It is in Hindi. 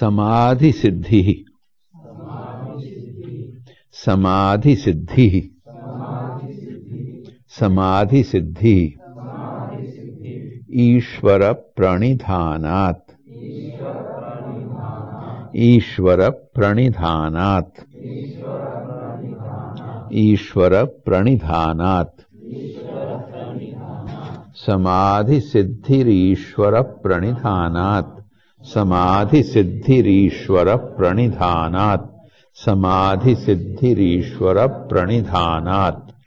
समाधि सिद्धि। समाधि सिद्धि। समाधि सिद्धि। ईश्वर प्रणिधानात्। ईश्वर प्रणिधानात्। ईश्वर प्रणिधानात्। समाधि सिद्धिरीश्वर प्रणिधानात्। समाधिसिद्धिरीश्वरप्रणिधानात्। समाधिसिद्धिरीश्वरप्रणिधानात्।